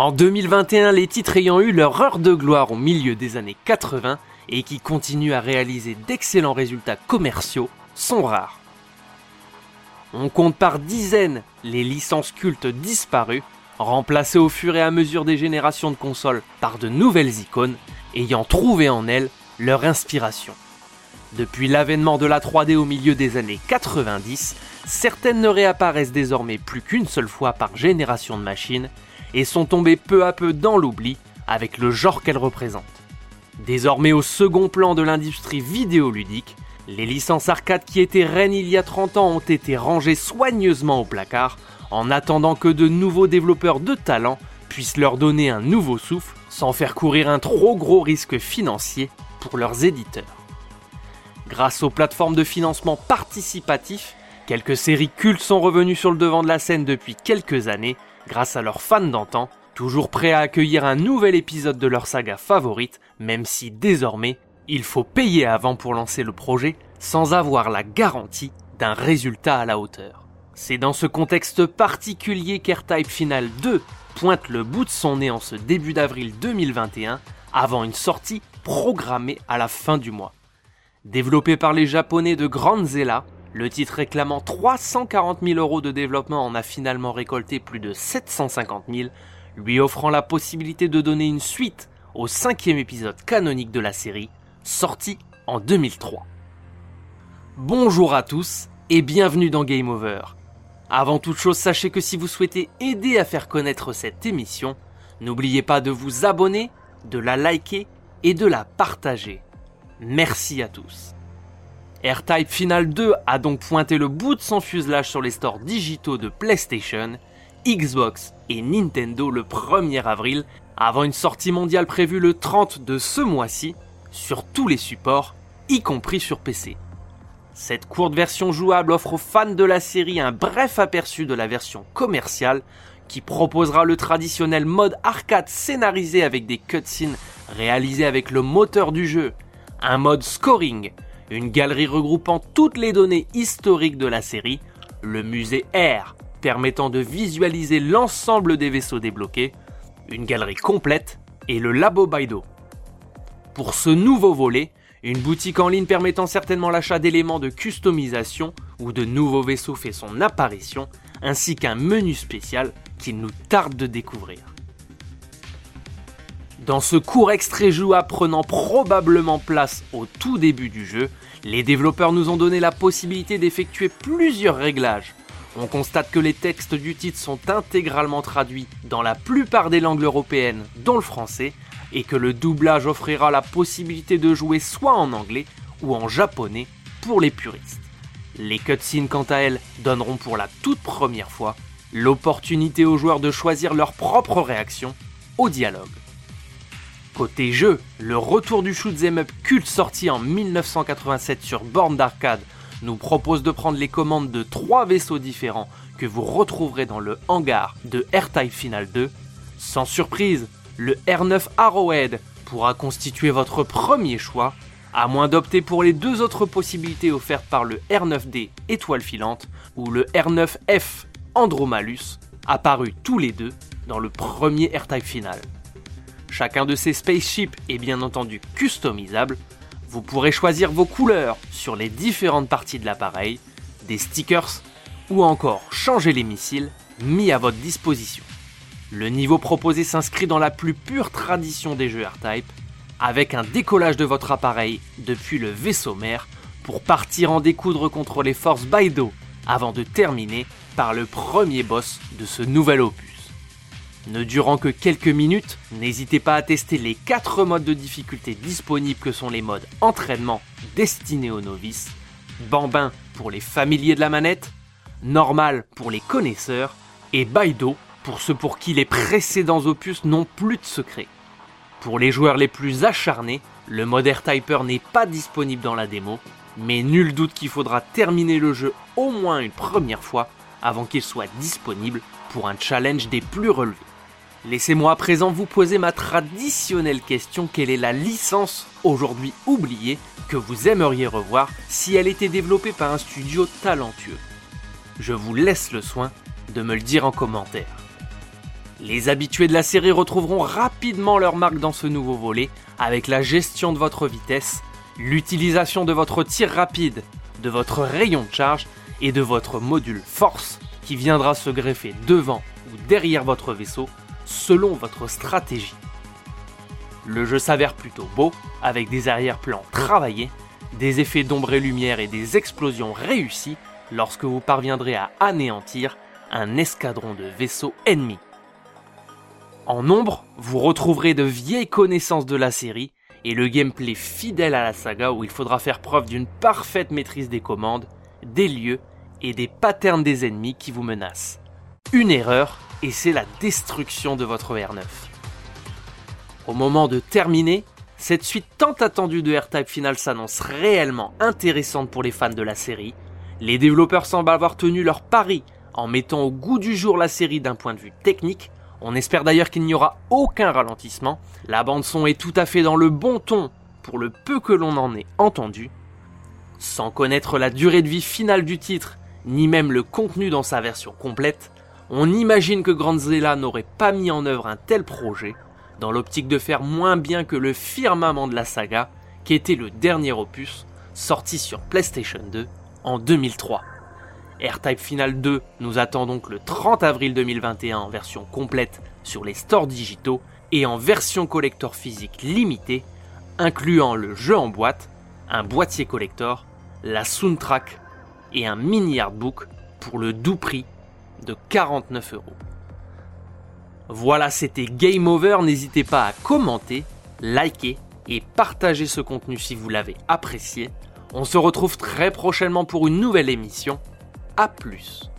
En 2021, les titres ayant eu leur heure de gloire au milieu des années 80 et qui continuent à réaliser d'excellents résultats commerciaux sont rares. On compte par dizaines les licences cultes disparues, remplacées au fur et à mesure des générations de consoles par de nouvelles icônes ayant trouvé en elles leur inspiration. Depuis l'avènement de la 3D au milieu des années 90, certaines ne réapparaissent désormais plus qu'une seule fois par génération de machines et sont tombées peu à peu dans l'oubli avec le genre qu'elles représentent. Désormais au second plan de l'industrie vidéoludique, les licences arcade qui étaient reines il y a 30 ans ont été rangées soigneusement au placard en attendant que de nouveaux développeurs de talent puissent leur donner un nouveau souffle sans faire courir un trop gros risque financier pour leurs éditeurs. Grâce aux plateformes de financement participatif, quelques séries cultes sont revenues sur le devant de la scène depuis quelques années grâce à leurs fans d'antan, toujours prêts à accueillir un nouvel épisode de leur saga favorite, même si désormais, il faut payer avant pour lancer le projet sans avoir la garantie d'un résultat à la hauteur. C'est dans ce contexte particulier qu'Airtype Final 2 pointe le bout de son nez en ce début d'avril 2021 avant une sortie programmée à la fin du mois. Développé par les japonais de Zela, le titre réclamant 340 000 euros de développement en a finalement récolté plus de 750 000, lui offrant la possibilité de donner une suite au cinquième épisode canonique de la série, sorti en 2003. Bonjour à tous et bienvenue dans Game Over. Avant toute chose, sachez que si vous souhaitez aider à faire connaître cette émission, n'oubliez pas de vous abonner, de la liker et de la partager. Merci à tous. AirType Final 2 a donc pointé le bout de son fuselage sur les stores digitaux de PlayStation, Xbox et Nintendo le 1er avril, avant une sortie mondiale prévue le 30 de ce mois-ci, sur tous les supports, y compris sur PC. Cette courte version jouable offre aux fans de la série un bref aperçu de la version commerciale qui proposera le traditionnel mode arcade scénarisé avec des cutscenes réalisées avec le moteur du jeu un mode scoring, une galerie regroupant toutes les données historiques de la série, le musée R permettant de visualiser l'ensemble des vaisseaux débloqués, une galerie complète et le labo Baido. Pour ce nouveau volet, une boutique en ligne permettant certainement l'achat d'éléments de customisation ou de nouveaux vaisseaux fait son apparition, ainsi qu'un menu spécial qu'il nous tarde de découvrir. Dans ce court extrait jouable prenant probablement place au tout début du jeu, les développeurs nous ont donné la possibilité d'effectuer plusieurs réglages. On constate que les textes du titre sont intégralement traduits dans la plupart des langues européennes, dont le français, et que le doublage offrira la possibilité de jouer soit en anglais ou en japonais pour les puristes. Les cutscenes quant à elles donneront pour la toute première fois l'opportunité aux joueurs de choisir leur propre réaction au dialogue. Côté jeu, le retour du shoot'em up culte sorti en 1987 sur borne d'arcade nous propose de prendre les commandes de trois vaisseaux différents que vous retrouverez dans le hangar de R-Type Final 2. Sans surprise, le R9 Arrowhead pourra constituer votre premier choix, à moins d'opter pour les deux autres possibilités offertes par le R9D Étoile filante ou le R9F Andromalus, apparus tous les deux dans le premier R-Type Final. Chacun de ces spaceships est bien entendu customisable. Vous pourrez choisir vos couleurs sur les différentes parties de l'appareil, des stickers ou encore changer les missiles mis à votre disposition. Le niveau proposé s'inscrit dans la plus pure tradition des jeux R-Type, avec un décollage de votre appareil depuis le vaisseau mère pour partir en découdre contre les forces Baido avant de terminer par le premier boss de ce nouvel opus. Ne durant que quelques minutes, n'hésitez pas à tester les 4 modes de difficulté disponibles que sont les modes entraînement destinés aux novices, bambin pour les familiers de la manette, normal pour les connaisseurs et Baido pour ceux pour qui les précédents opus n'ont plus de secret. Pour les joueurs les plus acharnés, le mode AirTyper n'est pas disponible dans la démo, mais nul doute qu'il faudra terminer le jeu au moins une première fois avant qu'il soit disponible pour un challenge des plus relevés. Laissez-moi à présent vous poser ma traditionnelle question quelle est la licence aujourd'hui oubliée que vous aimeriez revoir si elle était développée par un studio talentueux? Je vous laisse le soin de me le dire en commentaire. Les habitués de la série retrouveront rapidement leur marque dans ce nouveau volet avec la gestion de votre vitesse, l'utilisation de votre tir rapide, de votre rayon de charge et de votre module force qui viendra se greffer devant ou derrière votre vaisseau selon votre stratégie. Le jeu s'avère plutôt beau, avec des arrière-plans travaillés, des effets d'ombre et lumière et des explosions réussies lorsque vous parviendrez à anéantir un escadron de vaisseaux ennemis. En nombre, vous retrouverez de vieilles connaissances de la série et le gameplay fidèle à la saga où il faudra faire preuve d'une parfaite maîtrise des commandes, des lieux et des patterns des ennemis qui vous menacent. Une erreur et c'est la destruction de votre R9. Au moment de terminer, cette suite tant attendue de R-Type Final s'annonce réellement intéressante pour les fans de la série. Les développeurs semblent avoir tenu leur pari en mettant au goût du jour la série d'un point de vue technique. On espère d'ailleurs qu'il n'y aura aucun ralentissement. La bande son est tout à fait dans le bon ton pour le peu que l'on en ait entendu. Sans connaître la durée de vie finale du titre, ni même le contenu dans sa version complète, on imagine que Grandzilla n'aurait pas mis en œuvre un tel projet dans l'optique de faire moins bien que le firmament de la saga, qui était le dernier opus sorti sur PlayStation 2 en 2003. R-Type Final 2 nous attend donc le 30 avril 2021 en version complète sur les stores digitaux et en version collector physique limitée, incluant le jeu en boîte, un boîtier collector, la soundtrack et un mini artbook pour le doux prix de 49 euros. Voilà, c'était Game Over. N'hésitez pas à commenter, liker et partager ce contenu si vous l'avez apprécié. On se retrouve très prochainement pour une nouvelle émission. A plus